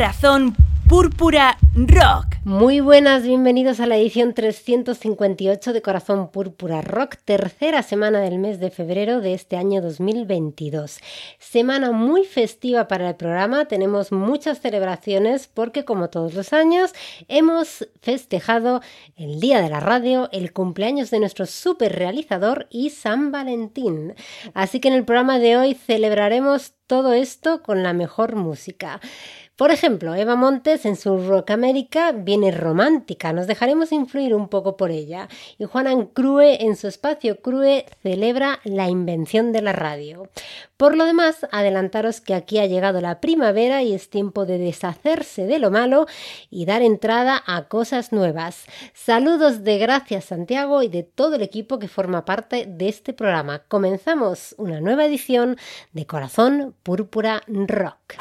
Corazón Púrpura Rock. Muy buenas, bienvenidos a la edición 358 de Corazón Púrpura Rock, tercera semana del mes de febrero de este año 2022. Semana muy festiva para el programa, tenemos muchas celebraciones porque como todos los años hemos festejado el Día de la Radio, el cumpleaños de nuestro super realizador y San Valentín. Así que en el programa de hoy celebraremos todo esto con la mejor música. Por ejemplo, Eva Montes en su Rock América viene romántica, nos dejaremos influir un poco por ella. Y Juanan Crue en su espacio Crue celebra la invención de la radio. Por lo demás, adelantaros que aquí ha llegado la primavera y es tiempo de deshacerse de lo malo y dar entrada a cosas nuevas. Saludos de Gracias Santiago y de todo el equipo que forma parte de este programa. Comenzamos una nueva edición de Corazón Púrpura Rock.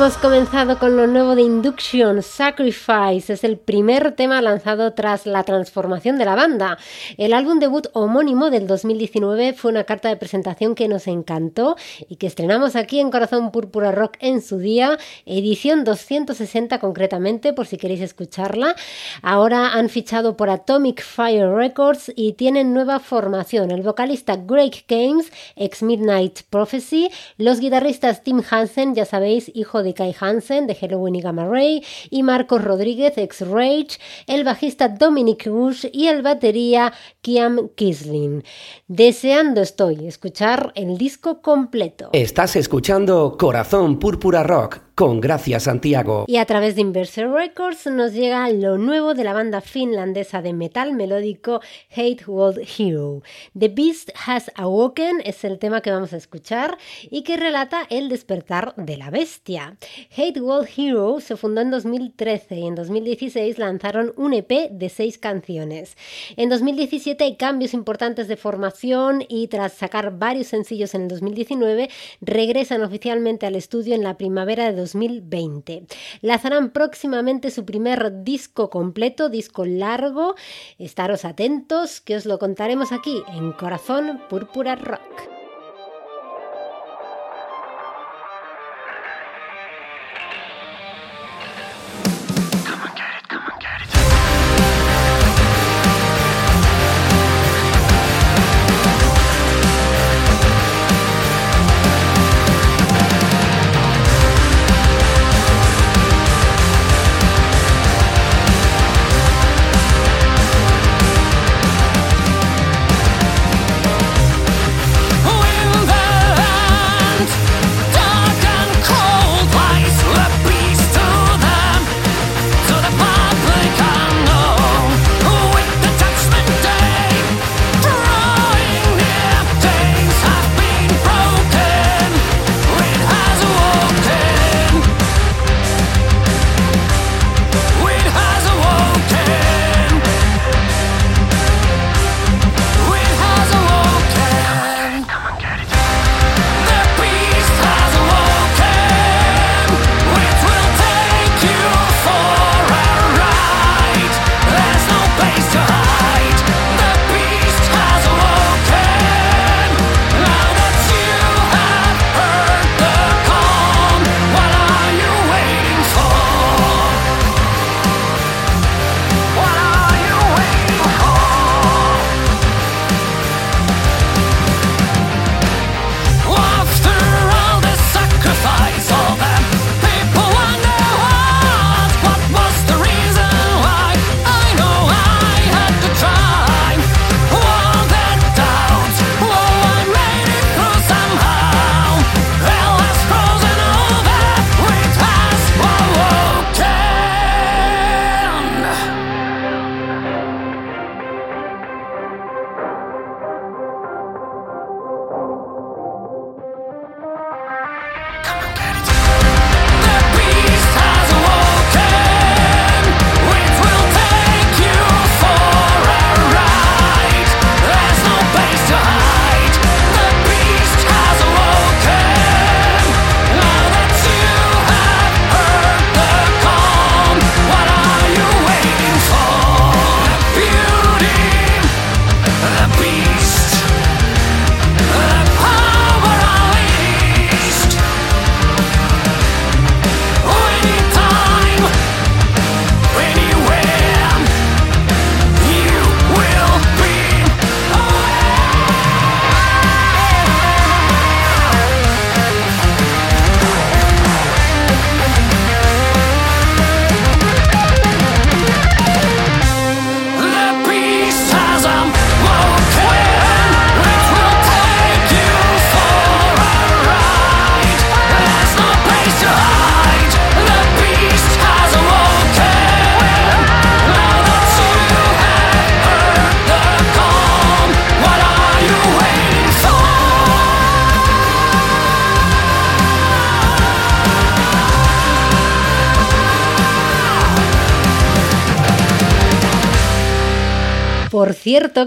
Hemos comenzado con lo nuevo de Induction, Sacrifice. Es el primer tema lanzado tras la transformación de la banda. El álbum debut homónimo del 2019 fue una carta de presentación que nos encantó y que estrenamos aquí en Corazón Púrpura Rock en su día, edición 260 concretamente, por si queréis escucharla. Ahora han fichado por Atomic Fire Records y tienen nueva formación. El vocalista Greg Games, ex Midnight Prophecy, los guitarristas Tim Hansen, ya sabéis, hijo de Kai Hansen de Halloween y Gamma Ray, y Marcos Rodríguez, ex Rage, el bajista Dominic Rush y el batería Kiam Kisling. Deseando estoy escuchar el disco completo. Estás escuchando Corazón Púrpura Rock con Gracias Santiago. Y a través de Inverser Records nos llega lo nuevo de la banda finlandesa de metal melódico Hate World Hero. The Beast Has Awoken es el tema que vamos a escuchar y que relata el despertar de la bestia. Hate World Hero se fundó en 2013 y en 2016 lanzaron un EP de seis canciones. En 2017 hay cambios importantes de formación y tras sacar varios sencillos en el 2019 regresan oficialmente al estudio en la primavera de 2020. Lanzarán próximamente su primer disco completo, disco largo. Estaros atentos que os lo contaremos aquí en Corazón Púrpura Rock.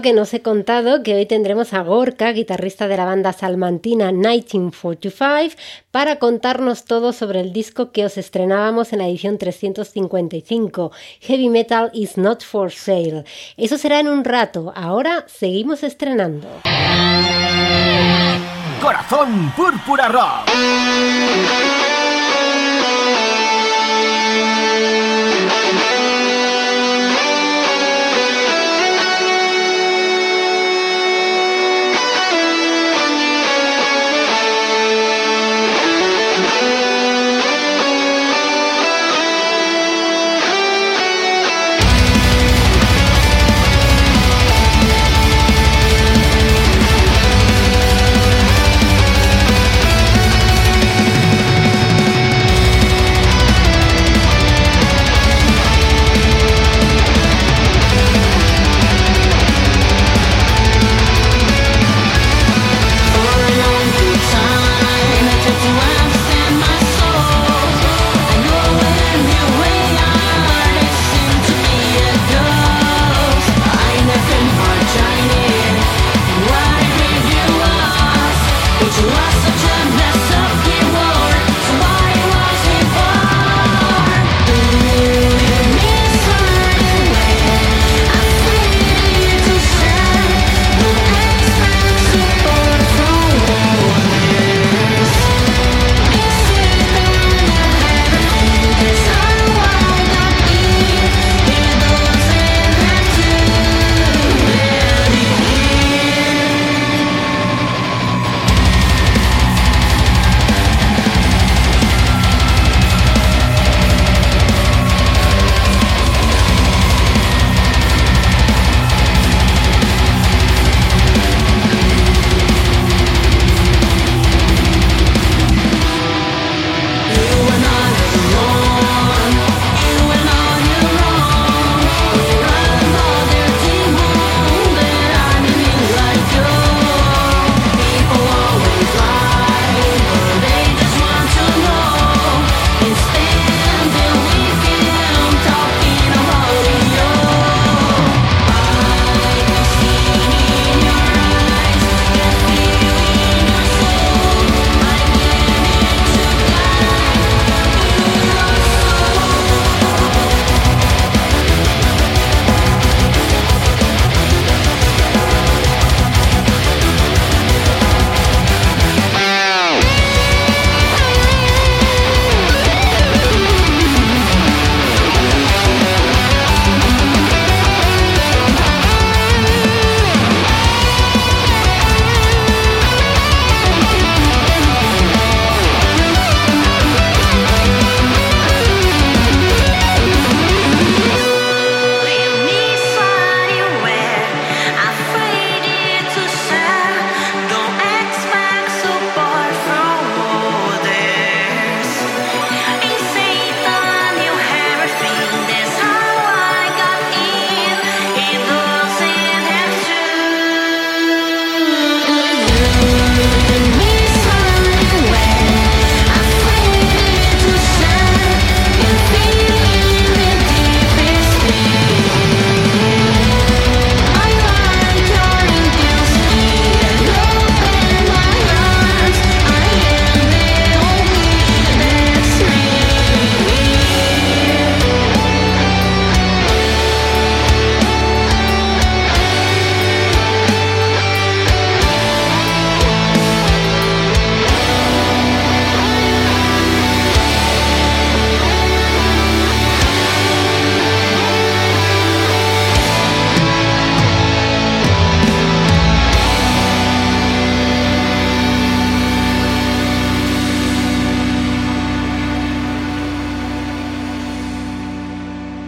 Que nos he contado que hoy tendremos a Gorka, guitarrista de la banda salmantina 1945, para contarnos todo sobre el disco que os estrenábamos en la edición 355, Heavy Metal is Not for Sale. Eso será en un rato, ahora seguimos estrenando. Corazón Púrpura Rock.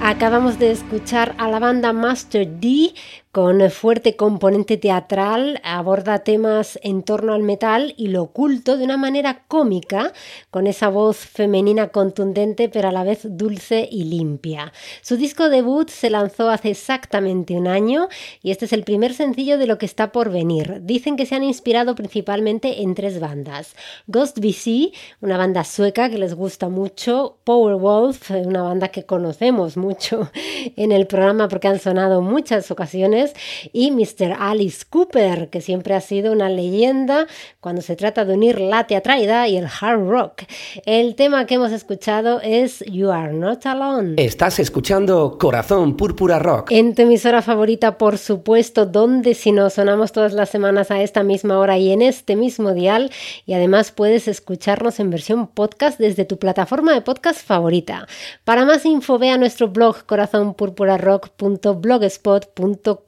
Acabamos de escuchar a la banda Master D con fuerte componente teatral, aborda temas en torno al metal y lo oculto de una manera cómica, con esa voz femenina contundente pero a la vez dulce y limpia. Su disco debut se lanzó hace exactamente un año y este es el primer sencillo de lo que está por venir. Dicen que se han inspirado principalmente en tres bandas. Ghost BC, una banda sueca que les gusta mucho, Powerwolf, una banda que conocemos mucho en el programa porque han sonado muchas ocasiones, y Mr. Alice Cooper, que siempre ha sido una leyenda cuando se trata de unir la teatralidad y el hard rock. El tema que hemos escuchado es You Are Not Alone. Estás escuchando Corazón Púrpura Rock. En tu emisora favorita, por supuesto, donde si no sonamos todas las semanas a esta misma hora y en este mismo dial, y además puedes escucharnos en versión podcast desde tu plataforma de podcast favorita. Para más info ve a nuestro blog corazonpurpurarock.blogspot.com.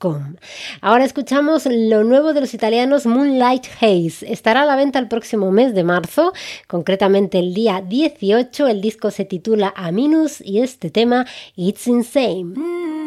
Ahora escuchamos lo nuevo de los italianos Moonlight Haze. Estará a la venta el próximo mes de marzo, concretamente el día 18. El disco se titula Aminus y este tema It's Insane.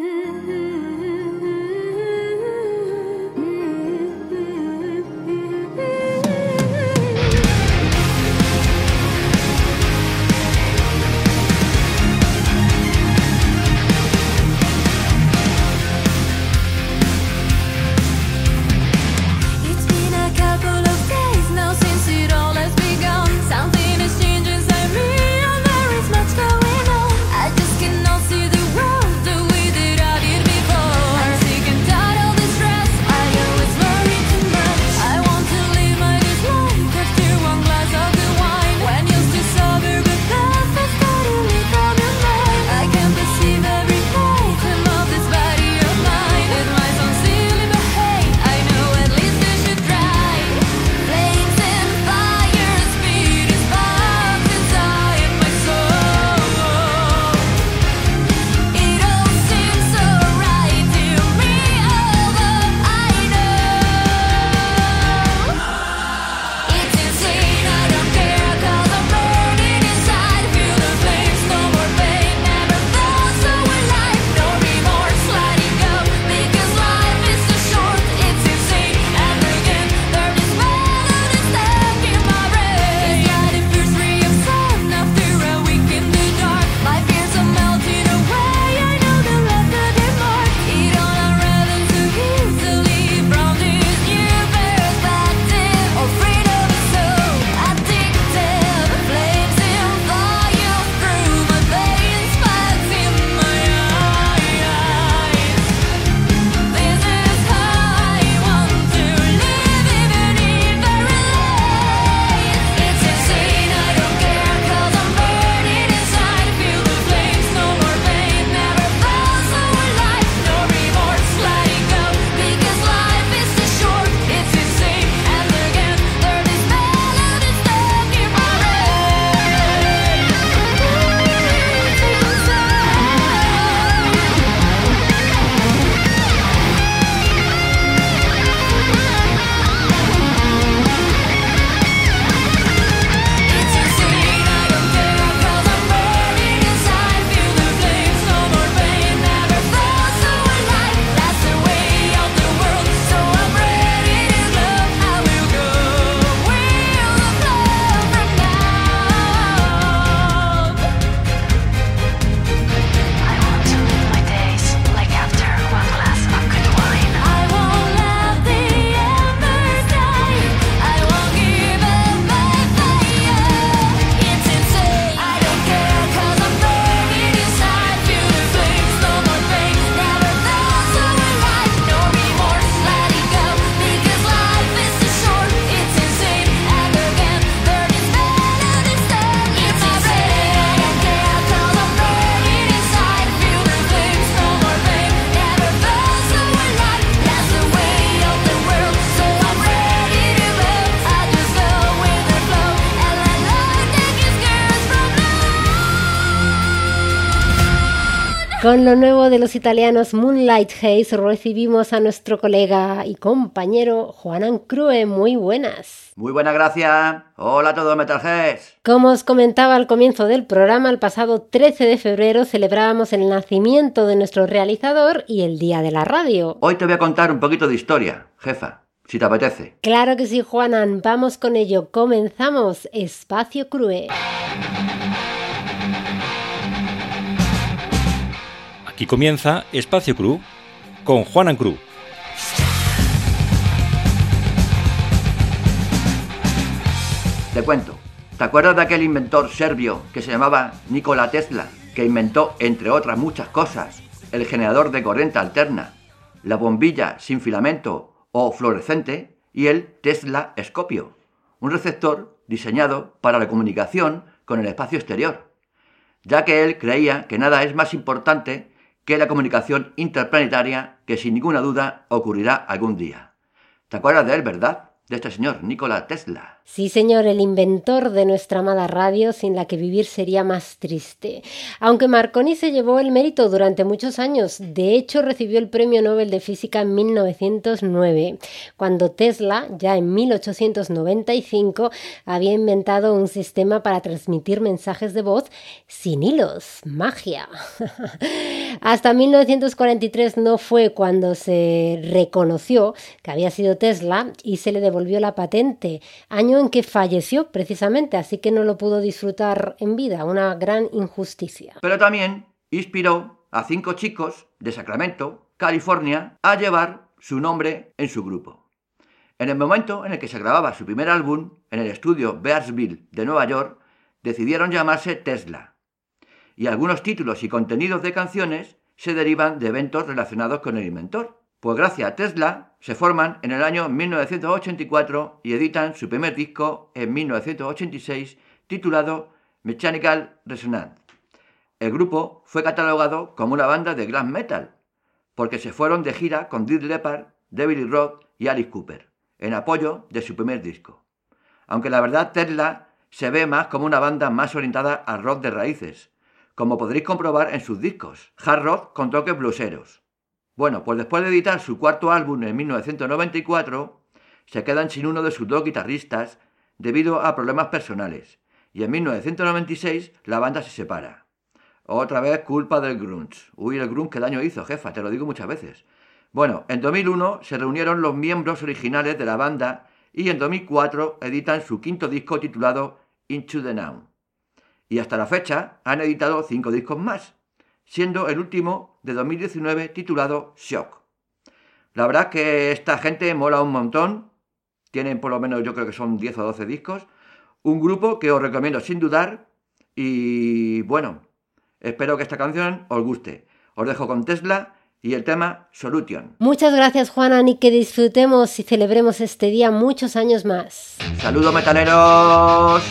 Con lo nuevo de los italianos Moonlight Haze recibimos a nuestro colega y compañero Juanan Crue. Muy buenas. Muy buenas, gracias. Hola a todos, Metalheads. Como os comentaba al comienzo del programa, el pasado 13 de febrero celebrábamos el nacimiento de nuestro realizador y el Día de la Radio. Hoy te voy a contar un poquito de historia, jefa, si te apetece. Claro que sí, Juanan. Vamos con ello. Comenzamos Espacio Crue. Y comienza Espacio Cru con Juanan Cru. Te cuento. ¿Te acuerdas de aquel inventor serbio que se llamaba Nikola Tesla, que inventó, entre otras muchas cosas, el generador de corriente alterna? la bombilla sin filamento o fluorescente y el Tesla Escopio, un receptor diseñado para la comunicación con el espacio exterior, ya que él creía que nada es más importante que la comunicación interplanetaria que sin ninguna duda ocurrirá algún día. ¿Te acuerdas de él, verdad? de este señor, Nikola Tesla. Sí, señor, el inventor de nuestra amada radio, sin la que vivir sería más triste. Aunque Marconi se llevó el mérito durante muchos años, de hecho recibió el Premio Nobel de Física en 1909, cuando Tesla, ya en 1895, había inventado un sistema para transmitir mensajes de voz sin hilos. Magia. Hasta 1943 no fue cuando se reconoció que había sido Tesla y se le devolvió volvió la patente, en que falleció precisamente, así que no lo pudo disfrutar en vida, una gran injusticia. Pero también inspiró a cinco chicos de Sacramento, California, a llevar su nombre en su grupo. En el momento en el que se grababa su primer álbum, en el estudio Bearsville de Nueva York, decidieron llamarse Tesla. Y algunos títulos y contenidos de canciones se derivan de eventos relacionados con el inventor. Pues gracias a Tesla se forman en el año 1984 y editan su primer disco en 1986 titulado Mechanical Resonance. El grupo fue catalogado como una banda de glam metal porque se fueron de gira con Dead Leppard, David Roth y Alice Cooper en apoyo de su primer disco. Aunque la verdad Tesla se ve más como una banda más orientada al rock de raíces, como podréis comprobar en sus discos, hard rock con toques blueseros. Bueno, pues después de editar su cuarto álbum en 1994, se quedan sin uno de sus dos guitarristas debido a problemas personales, y en 1996 la banda se separa. Otra vez culpa del grunge. Uy, el grunge qué daño hizo, jefa, te lo digo muchas veces. Bueno, en 2001 se reunieron los miembros originales de la banda y en 2004 editan su quinto disco titulado Into the Now. Y hasta la fecha han editado cinco discos más, siendo el último de 2019 titulado Shock. La verdad que esta gente mola un montón, tienen por lo menos yo creo que son 10 o 12 discos, un grupo que os recomiendo sin dudar y bueno, espero que esta canción os guste. Os dejo con Tesla y el tema Solution. Muchas gracias Juana, y que disfrutemos y celebremos este día muchos años más. Saludos metaleros.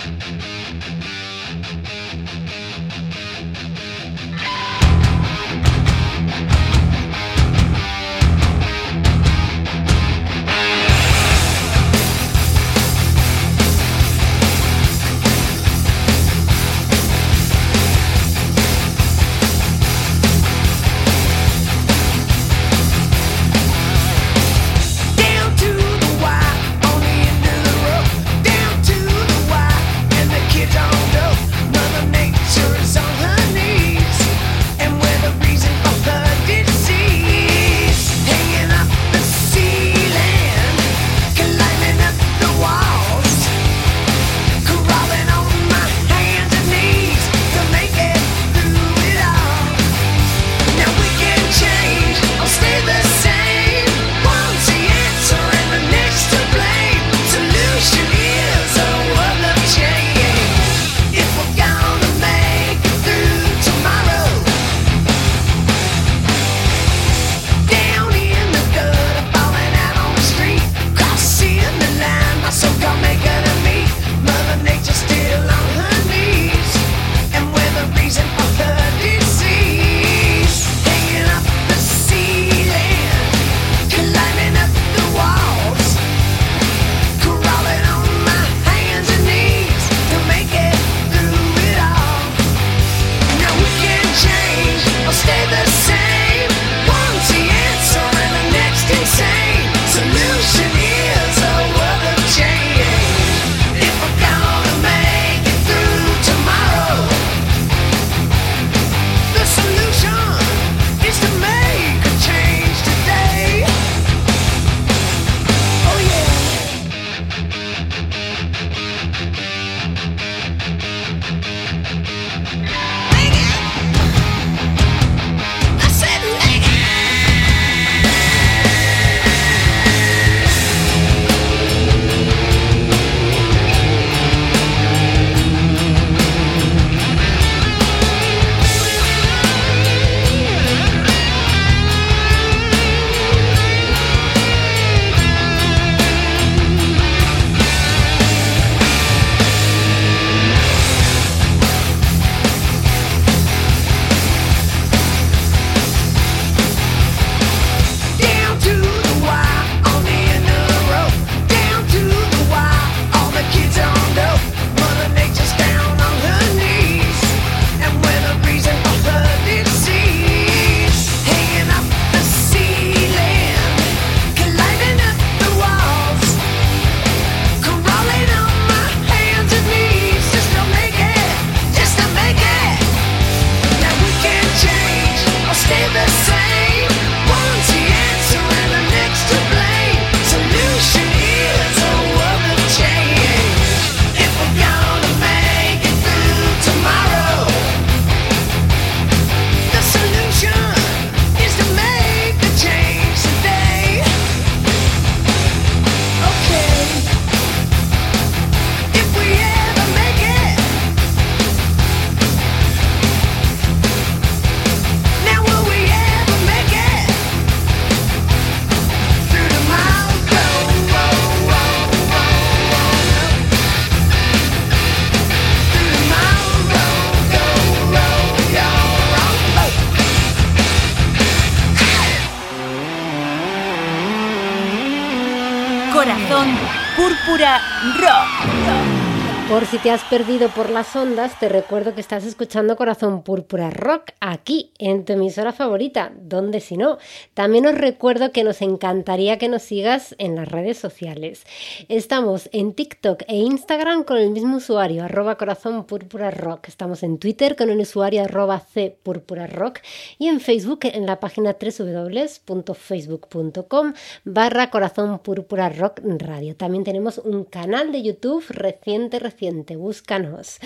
Te has perdido por las ondas, te recuerdo que estás escuchando Corazón Púrpura Rock aquí en tu emisora favorita, donde si no. También os recuerdo que nos encantaría que nos sigas en las redes sociales. Estamos en TikTok e Instagram con el mismo usuario, arroba Corazón Púrpura Rock. Estamos en Twitter con el usuario arroba C Púrpura Rock y en Facebook en la página www.facebook.com barra Corazón Rock Radio. También tenemos un canal de YouTube reciente, reciente búscanos.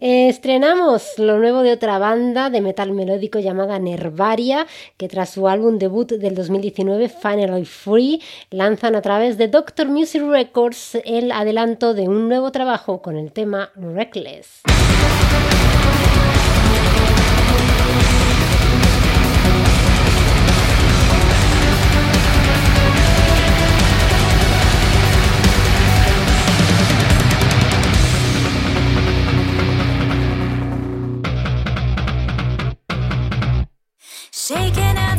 estrenamos lo nuevo de otra banda de metal melódico llamada Nervaria, que tras su álbum debut del 2019, Finally Free, lanzan a través de Doctor Music Records el adelanto de un nuevo trabajo con el tema Reckless. shaking out.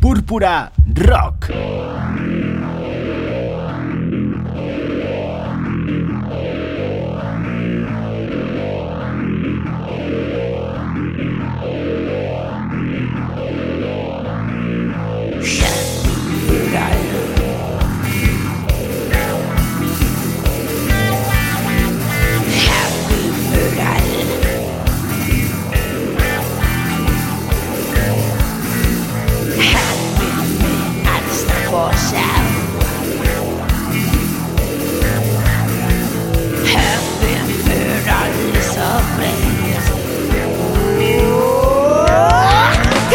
Púrpura Rock.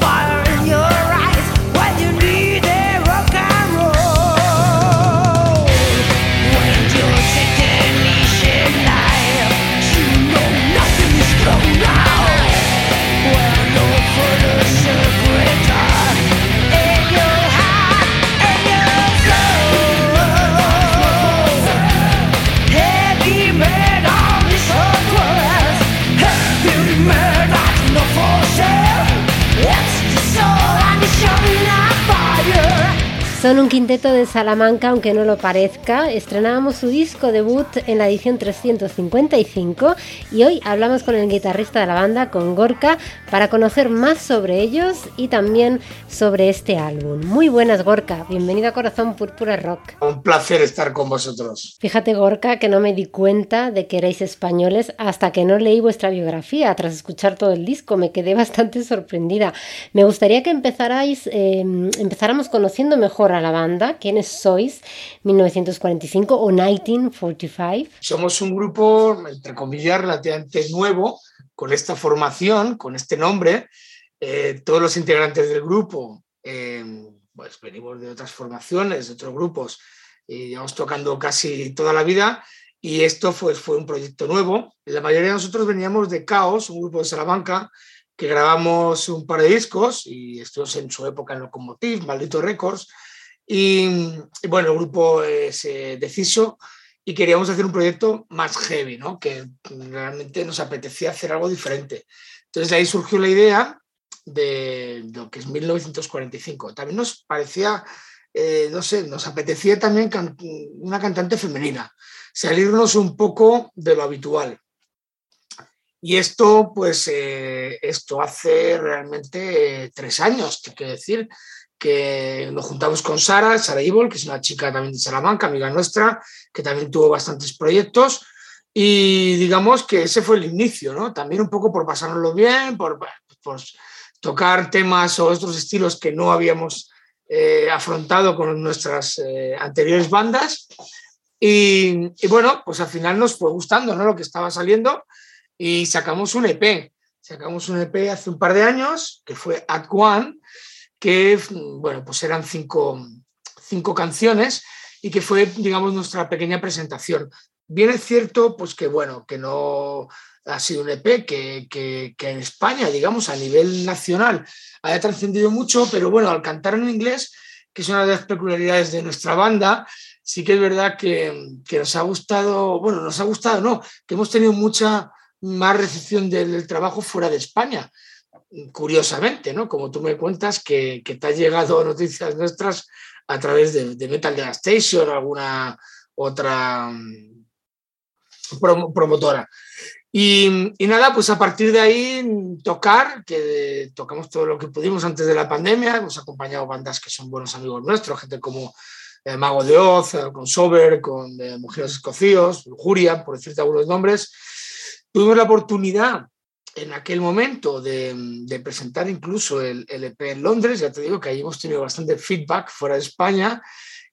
fire Son un quinteto de Salamanca, aunque no lo parezca. Estrenábamos su disco debut en la edición 355 y hoy hablamos con el guitarrista de la banda, con Gorka, para conocer más sobre ellos y también sobre este álbum. Muy buenas, Gorka. Bienvenido a Corazón Púrpura Rock. Un placer estar con vosotros. Fíjate, Gorka, que no me di cuenta de que erais españoles hasta que no leí vuestra biografía. Tras escuchar todo el disco, me quedé bastante sorprendida. Me gustaría que empezarais, eh, empezáramos conociendo mejor la banda. ¿Quiénes sois? 1945 o 1945. Somos un grupo, entre comillas, relativamente nuevo, con esta formación, con este nombre. Eh, todos los integrantes del grupo, eh, pues venimos de otras formaciones, de otros grupos, y llevamos tocando casi toda la vida. Y esto fue, fue un proyecto nuevo. La mayoría de nosotros veníamos de Caos, un grupo de Salamanca, que grabamos un par de discos y estuvimos en su época en Locomotiv, Maldito Records. Y, bueno, el grupo eh, se deshizo y queríamos hacer un proyecto más heavy, ¿no? que realmente nos apetecía hacer algo diferente. Entonces de ahí surgió la idea de lo que es 1945. También nos parecía, eh, no sé, nos apetecía también una cantante femenina, salirnos un poco de lo habitual. Y esto, pues, eh, esto hace realmente eh, tres años, te quiero decir, que nos juntamos con Sara, Sara Ibol, que es una chica también de Salamanca, amiga nuestra, que también tuvo bastantes proyectos. Y digamos que ese fue el inicio, ¿no? También un poco por pasárnoslo bien, por, por tocar temas o otros estilos que no habíamos eh, afrontado con nuestras eh, anteriores bandas. Y, y, bueno, pues al final nos fue gustando ¿no? lo que estaba saliendo y sacamos un EP. Sacamos un EP hace un par de años, que fue At One, que bueno, pues eran cinco, cinco canciones y que fue, digamos, nuestra pequeña presentación. Bien es cierto, pues que bueno, que no ha sido un EP que, que, en España, digamos, a nivel nacional, haya trascendido mucho, pero bueno, al cantar en inglés, que es una de las peculiaridades de nuestra banda, sí que es verdad que, que nos ha gustado, bueno, nos ha gustado, no, que hemos tenido mucha más recepción del trabajo fuera de España curiosamente, ¿no? Como tú me cuentas que, te ha llegado noticias nuestras a través de, de Metal Devastation alguna otra prom promotora. Y, y, nada, pues a partir de ahí tocar, que tocamos todo lo que pudimos antes de la pandemia, hemos acompañado bandas que son buenos amigos nuestros, gente como eh, Mago de Oz, eh, con Sober, con eh, Mujeres Escocíos, Lujuria, por decirte algunos nombres. Tuvimos la oportunidad en aquel momento de, presentar incluso el, el, EP en Londres, ya te digo que ahí hemos tenido bastante feedback fuera de España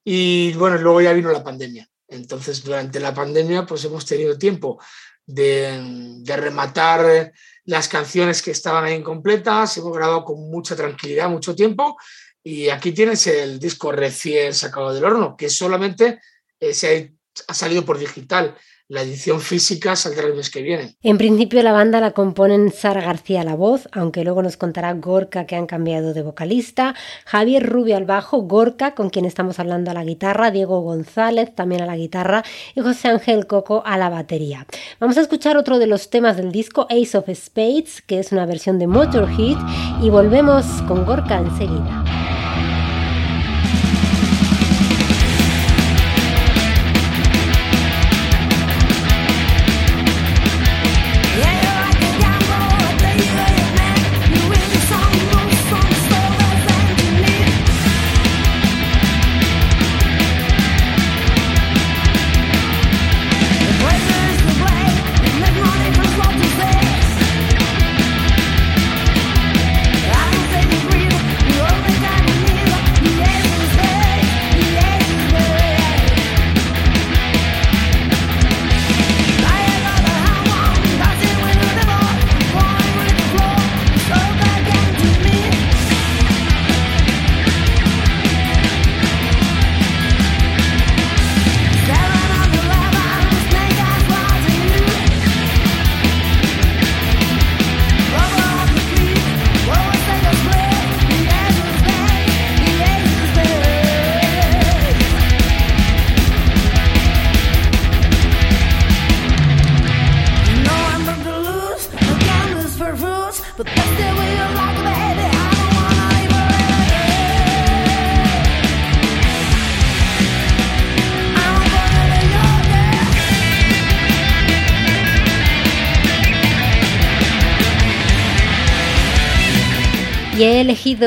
y bueno, luego ya vino la pandemia. Entonces, durante la pandemia, pues hemos tenido tiempo de, rematar las canciones que estaban ahí incompletas. Hemos grabado con mucha tranquilidad, mucho tiempo. Y aquí tienes el disco recién sacado del horno, que solamente eh, se ha salido por digital. La edición física saldrá el mes que viene. En principio la banda la componen Sara García a la voz, aunque luego nos contará Gorka que han cambiado de vocalista, Javier Rubio al bajo, Gorka con quien estamos hablando a la guitarra, Diego González también a la guitarra y José Ángel Coco a la batería. Vamos a escuchar otro de los temas del disco Ace of Spades, que es una versión de Motorhead, y volvemos con Gorka enseguida.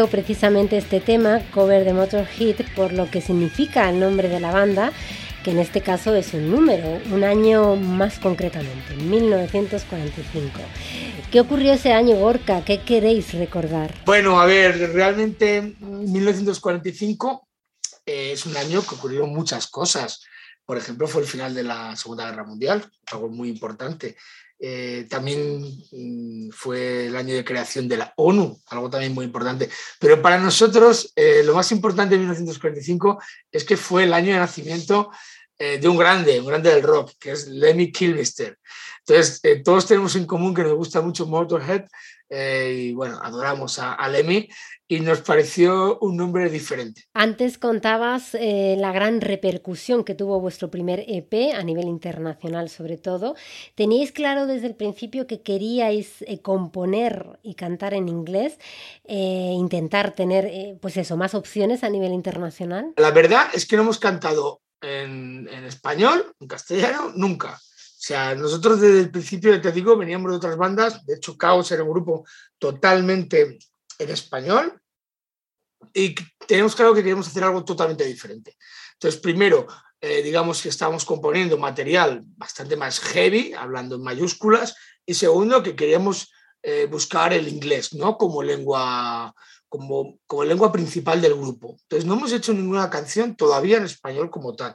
Precisamente este tema, cover de Motorhead, por lo que significa el nombre de la banda, que en este caso es un número, un año más concretamente, 1945. ¿Qué ocurrió ese año, Gorka? ¿Qué queréis recordar? Bueno, a ver, realmente 1945 eh, es un año que ocurrieron muchas cosas. Por ejemplo, fue el final de la Segunda Guerra Mundial, algo muy importante. Eh, también mm, fue el año de creación de la ONU, algo también muy importante. Pero para nosotros eh, lo más importante de 1945 es que fue el año de nacimiento eh, de un grande, un grande del rock, que es Lemmy Kilmister. Entonces, eh, todos tenemos en común que nos gusta mucho Motorhead eh, y bueno, adoramos a, a Lemmy y nos pareció un nombre diferente. Antes contabas la gran repercusión que tuvo vuestro primer EP a nivel internacional sobre todo. ¿Teníais claro desde el principio que queríais componer y cantar en inglés, intentar tener pues eso, más opciones a nivel internacional? La verdad es que no hemos cantado en, en español, en castellano, nunca. O sea, nosotros desde el principio, ya te digo, veníamos de otras bandas. De hecho, Chaos era un grupo totalmente en español y tenemos claro que queremos hacer algo totalmente diferente. Entonces, primero, eh, digamos que estamos componiendo material bastante más heavy, hablando en mayúsculas, y segundo, que queríamos eh, buscar el inglés, ¿no? Como lengua, como, como lengua principal del grupo. Entonces, no hemos hecho ninguna canción todavía en español como tal.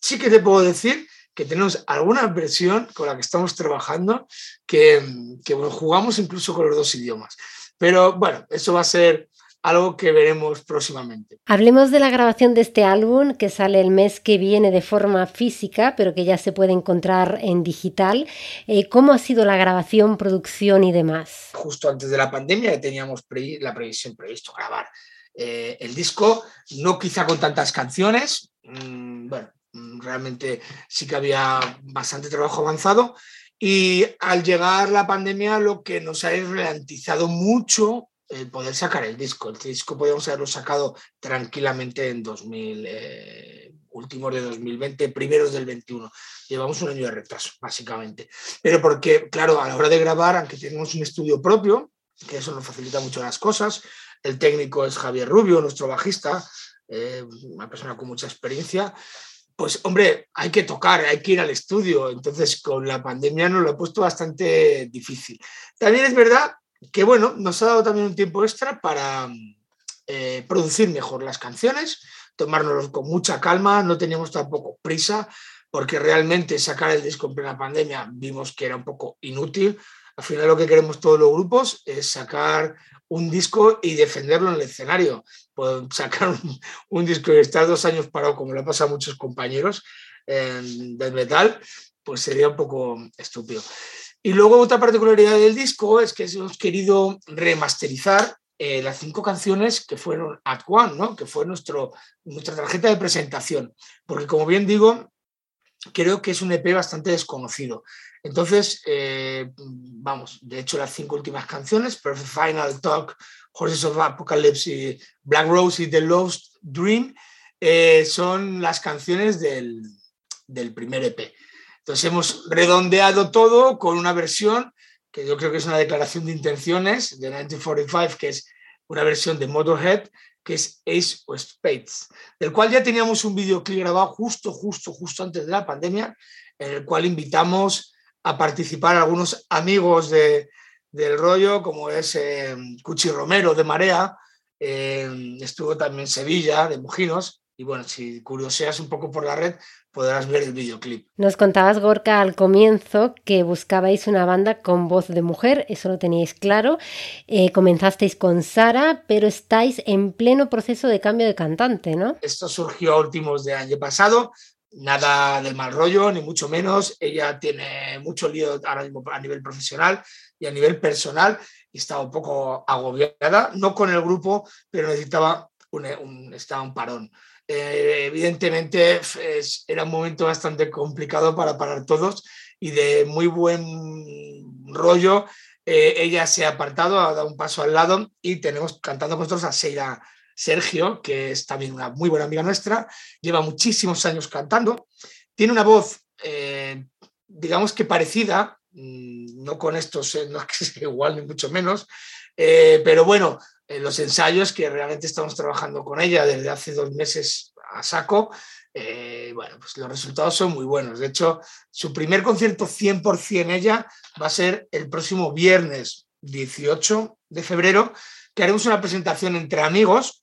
Sí que te puedo decir que tenemos alguna versión con la que estamos trabajando que, que jugamos incluso con los dos idiomas. Pero bueno, eso va a ser algo que veremos próximamente. Hablemos de la grabación de este álbum que sale el mes que viene de forma física, pero que ya se puede encontrar en digital. Eh, ¿Cómo ha sido la grabación, producción y demás? Justo antes de la pandemia teníamos pre la previsión previsto grabar eh, el disco, no quizá con tantas canciones, mmm, bueno, realmente sí que había bastante trabajo avanzado y al llegar la pandemia lo que nos ha ralentizado mucho poder sacar el disco. El disco podíamos haberlo sacado tranquilamente en 2000, eh, últimos de 2020, primeros del 21. Llevamos un año de retraso, básicamente. Pero porque, claro, a la hora de grabar, aunque tenemos un estudio propio, que eso nos facilita mucho las cosas, el técnico es Javier Rubio, nuestro bajista, eh, una persona con mucha experiencia, pues hombre, hay que tocar, hay que ir al estudio. Entonces, con la pandemia nos lo ha puesto bastante difícil. También es verdad que, bueno, nos ha dado también un tiempo extra para eh, producir mejor las canciones, tomárnoslo con mucha calma, no teníamos tampoco prisa, porque realmente sacar el disco en plena pandemia vimos que era un poco inútil. Al final lo que queremos todos los grupos es sacar un disco y defenderlo en el escenario. Pues sacar un, disco y estar dos años parado, como le ha pasado a muchos compañeros eh, del metal, pues sería un poco estúpido. Y luego otra particularidad del disco es que hemos querido remasterizar eh, las cinco canciones que fueron At One, ¿no? que fue nuestra tarjeta de presentación. Porque como bien digo, creo que es un EP bastante desconocido. Entonces, eh, vamos, de hecho las cinco últimas canciones, Perfect Final Talk, Horses of Apocalypse y Black Rose y The Lost Dream, eh, son las canciones del, del primer EP. Entonces hemos redondeado todo con una versión que yo creo que es una declaración de intenciones de 1945, que es una versión de Motorhead, que es Ace of Spades, del cual ya teníamos un videoclip grabado justo, justo, justo antes de la pandemia, en el cual invitamos a participar algunos amigos de, del rollo, como es eh, Cuchi Romero de Marea, eh, estuvo también Sevilla de Mojinos, y bueno, si curioseas un poco por la red, podrás ver el videoclip. Nos contabas, Gorka, al comienzo que buscabais una banda con voz de mujer, eso lo teníais claro. Eh, comenzasteis con Sara, pero estáis en pleno proceso de cambio de cantante, ¿no? Esto surgió a últimos de año pasado, nada de mal rollo, ni mucho menos. Ella tiene mucho lío ahora mismo a nivel profesional y a nivel personal y estaba un poco agobiada, no con el grupo, pero necesitaba un, un, estaba un parón. Eh, evidentemente era un momento bastante complicado para parar todos y de muy buen rollo. Eh, ella se ha apartado, ha dado un paso al lado y tenemos cantando con nosotros a Seira Sergio, que es también una muy buena amiga nuestra, lleva muchísimos años cantando, tiene una voz, eh, digamos que parecida, mm, no con estos, no es que sea igual ni mucho menos, pero bueno, en los ensayos que realmente estamos trabajando con ella desde hace dos meses a saco, eh, bueno, pues los resultados son muy buenos. De hecho, su primer concierto 100% ella va a ser el próximo viernes 18 de febrero, que haremos una presentación entre amigos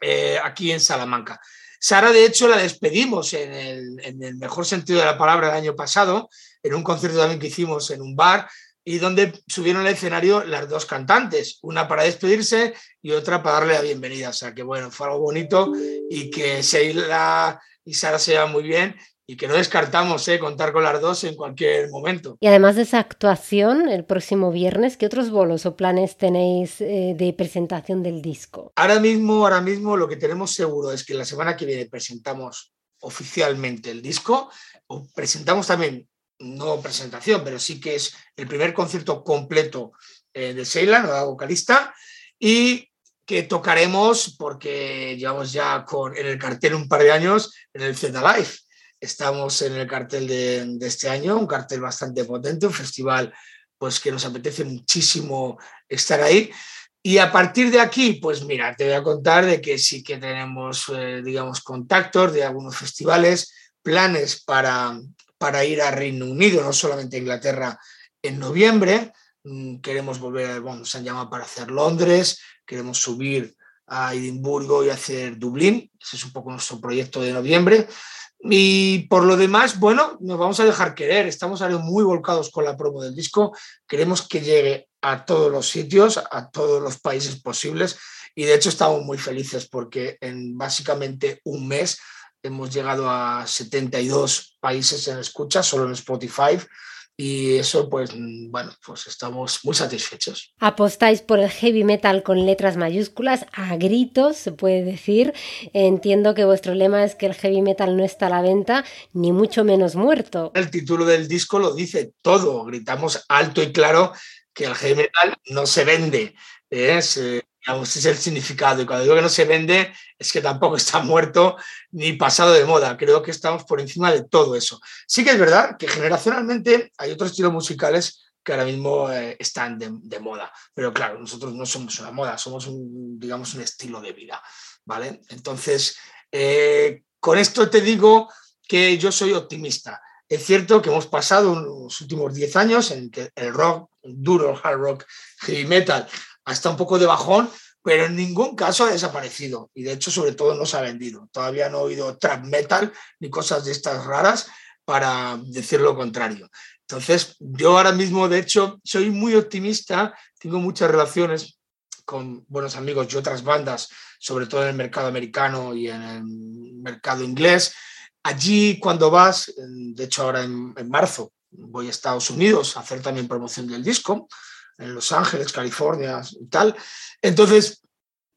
eh, aquí en Salamanca. Sara, de hecho, la despedimos en el, en el, mejor sentido de la palabra el año pasado, en un concierto también que hicimos en un bar, y donde subieron al escenario las dos cantantes, una para despedirse y otra para darle la bienvenida. O sea que bueno, fue algo bonito y que Sheila y Sara se llevan muy bien y que no descartamos ¿eh? contar con las dos en cualquier momento. Y además de esa actuación, el próximo viernes, ¿qué otros bolos o planes tenéis eh, de presentación del disco? Ahora mismo, ahora mismo lo que tenemos seguro es que la semana que viene presentamos oficialmente el disco, o presentamos también no presentación, pero sí que es el primer concierto completo eh, de Sheila, nueva vocalista, y que tocaremos porque llevamos ya con, en el cartel un par de años en el Z Live. Estamos en el cartel de, este año, un cartel bastante potente, un festival pues que nos apetece muchísimo estar ahí. Y a partir de aquí, pues mira, te voy a contar de que sí que tenemos, eh, digamos, contactos de algunos festivales, planes para, para ir a Reino Unido, no solamente a Inglaterra, en noviembre. Mm, queremos volver, bueno, nos han llamado para hacer Londres, queremos subir a Edimburgo y hacer Dublín. Ese es un poco nuestro proyecto de noviembre. Y por lo demás, bueno, nos vamos a dejar querer. Estamos ahora muy volcados con la promo del disco. Queremos que llegue a todos los sitios, a todos los países posibles. Y de hecho estamos muy felices porque en básicamente un mes hemos llegado a 72 países en escucha, solo en Spotify. Y eso, pues, bueno, pues estamos muy satisfechos. Apostáis por el heavy metal con letras mayúsculas, a gritos, se puede decir. Entiendo que vuestro lema es que el heavy metal no está a la venta, ni mucho menos muerto. El título del disco lo dice todo. Gritamos alto y claro que el heavy metal no se vende. Eh, es el significado. Y cuando digo que no se vende, es que tampoco está muerto ni pasado de moda. Creo que estamos por encima de todo eso. Sí que es verdad que generacionalmente hay otros estilos musicales que ahora mismo eh, están de, de, moda. Pero claro, nosotros no somos una moda, somos un, digamos, un estilo de vida. ¿vale? Entonces, eh, con esto te digo que yo soy optimista. Es cierto que hemos pasado los últimos 10 años en que el rock, duro, hard rock, heavy metal, hasta un poco de bajón, pero en ningún caso ha desaparecido y de hecho sobre todo no se ha vendido. Todavía no he oído trap metal ni cosas de estas raras para decir lo contrario. Entonces, yo ahora mismo, de hecho, soy muy optimista, tengo muchas relaciones con buenos amigos y otras bandas, sobre todo en el mercado americano y en el mercado inglés. Allí, cuando vas, de hecho ahora en, en marzo, voy a Estados Unidos a hacer también promoción del disco, en Los Ángeles, California y tal. Entonces,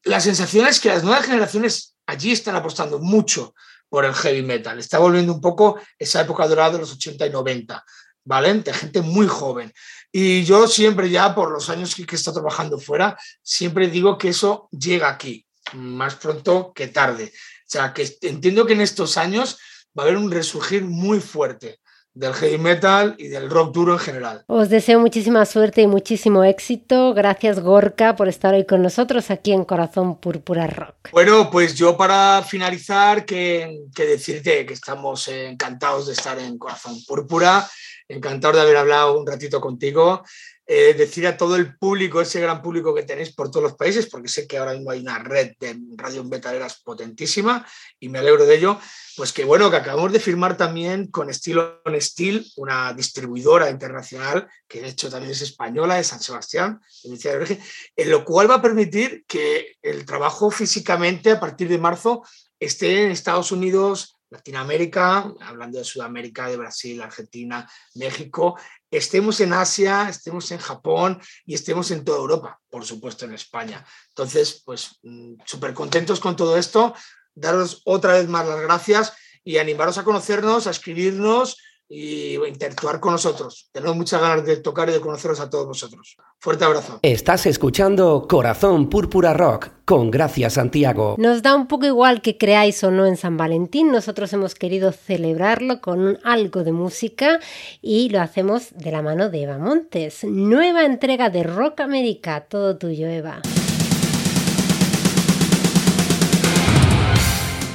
la sensación es que las nuevas generaciones allí están apostando mucho por el heavy metal. Está volviendo un poco esa época dorada de los 80 y 90, ¿vale? De gente muy joven. Y yo siempre ya, por los años que, he estado trabajando fuera, siempre digo que eso llega aquí, más pronto que tarde. O sea, que entiendo que en estos años va a haber un resurgir muy fuerte del heavy metal y del rock duro en general. Os deseo muchísima suerte y muchísimo éxito. Gracias Gorka por estar hoy con nosotros aquí en Corazón Púrpura Rock. Bueno, pues yo para finalizar, que, que decirte que estamos encantados de estar en Corazón Púrpura, encantados de haber hablado un ratito contigo. Eh, decir a todo el público, ese gran público que tenéis por todos los países, porque sé que ahora mismo hay una red de radio metaleras potentísima y me alegro de ello, pues que bueno, que acabamos de firmar también con Estilo on Steel, una distribuidora internacional que de hecho también es española, de San Sebastián, de origen, en lo cual va a permitir que el trabajo físicamente a partir de marzo esté en Estados Unidos, Latinoamérica, hablando de Sudamérica, de Brasil, Argentina, México, estemos en Asia, estemos en Japón y estemos en toda Europa, por supuesto en España. Entonces, pues súper contentos con todo esto, daros otra vez más las gracias y animaros a conocernos, a escribirnos y interactuar con nosotros. Tenemos muchas ganas de tocar y de conoceros a todos vosotros. Fuerte abrazo. Estás escuchando Corazón Púrpura Rock con Gracia Santiago. Nos da un poco igual que creáis o no en San Valentín, nosotros hemos querido celebrarlo con algo de música y lo hacemos de la mano de Eva Montes. Nueva entrega de Rock América, todo tuyo Eva.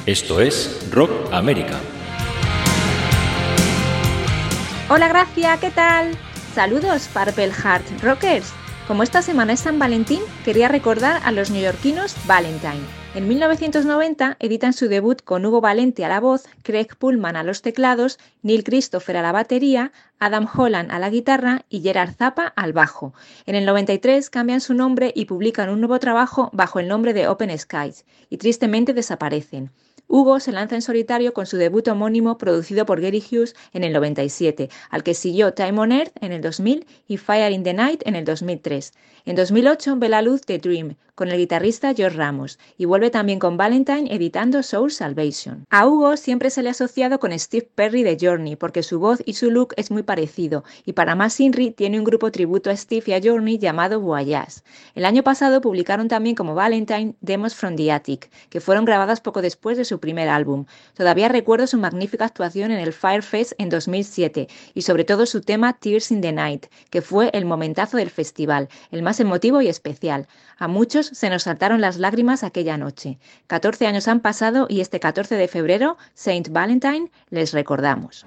Esto es Rock América. Hola Gracia, ¿qué tal? Saludos Purple Heart Rockers. Como esta semana es San Valentín, quería recordar a los neoyorquinos Valentine. En 1990 editan su debut con Hugo Valente a la voz, Craig Pullman a los teclados, Neil Christopher a la batería, Adam Holland a la guitarra y Gerard Zappa al bajo. En el 93 cambian su nombre y publican un nuevo trabajo bajo el nombre de Open Skies, y tristemente desaparecen. Hugo se lanza en solitario con su debut homónimo producido por Gary Hughes en el 97, al que siguió Time on Earth en el 2000 y Fire in the Night en el 2003. En 2008 ve la luz The Dream, con el guitarrista George Ramos, y vuelve también con Valentine editando Soul Salvation. A Hugo siempre se le ha asociado con Steve Perry de Journey, porque su voz y su look es muy parecido, y para más Inri tiene un grupo tributo a Steve y a Journey llamado Voyage. El año pasado publicaron también como Valentine Demos from the Attic, que fueron grabadas poco después de su primer álbum. Todavía recuerdo su magnífica actuación en el Firefest en 2007, y sobre todo su tema Tears in the Night, que fue el momentazo del festival, el más emotivo y especial. A muchos se nos saltaron las lágrimas aquella noche. 14 años han pasado y este 14 de febrero, Saint Valentine, les recordamos.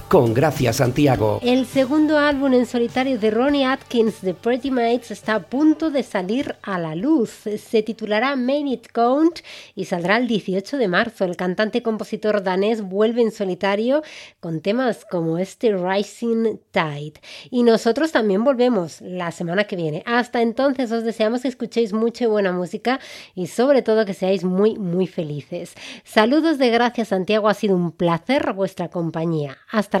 con Gracia Santiago. El segundo álbum en solitario de Ronnie Atkins de Pretty Mates está a punto de salir a la luz. Se titulará Made It Count y saldrá el 18 de marzo. El cantante y compositor danés vuelve en solitario con temas como este Rising Tide. Y nosotros también volvemos la semana que viene. Hasta entonces os deseamos que escuchéis mucha y buena música y sobre todo que seáis muy muy felices. Saludos de Gracia Santiago, ha sido un placer vuestra compañía. Hasta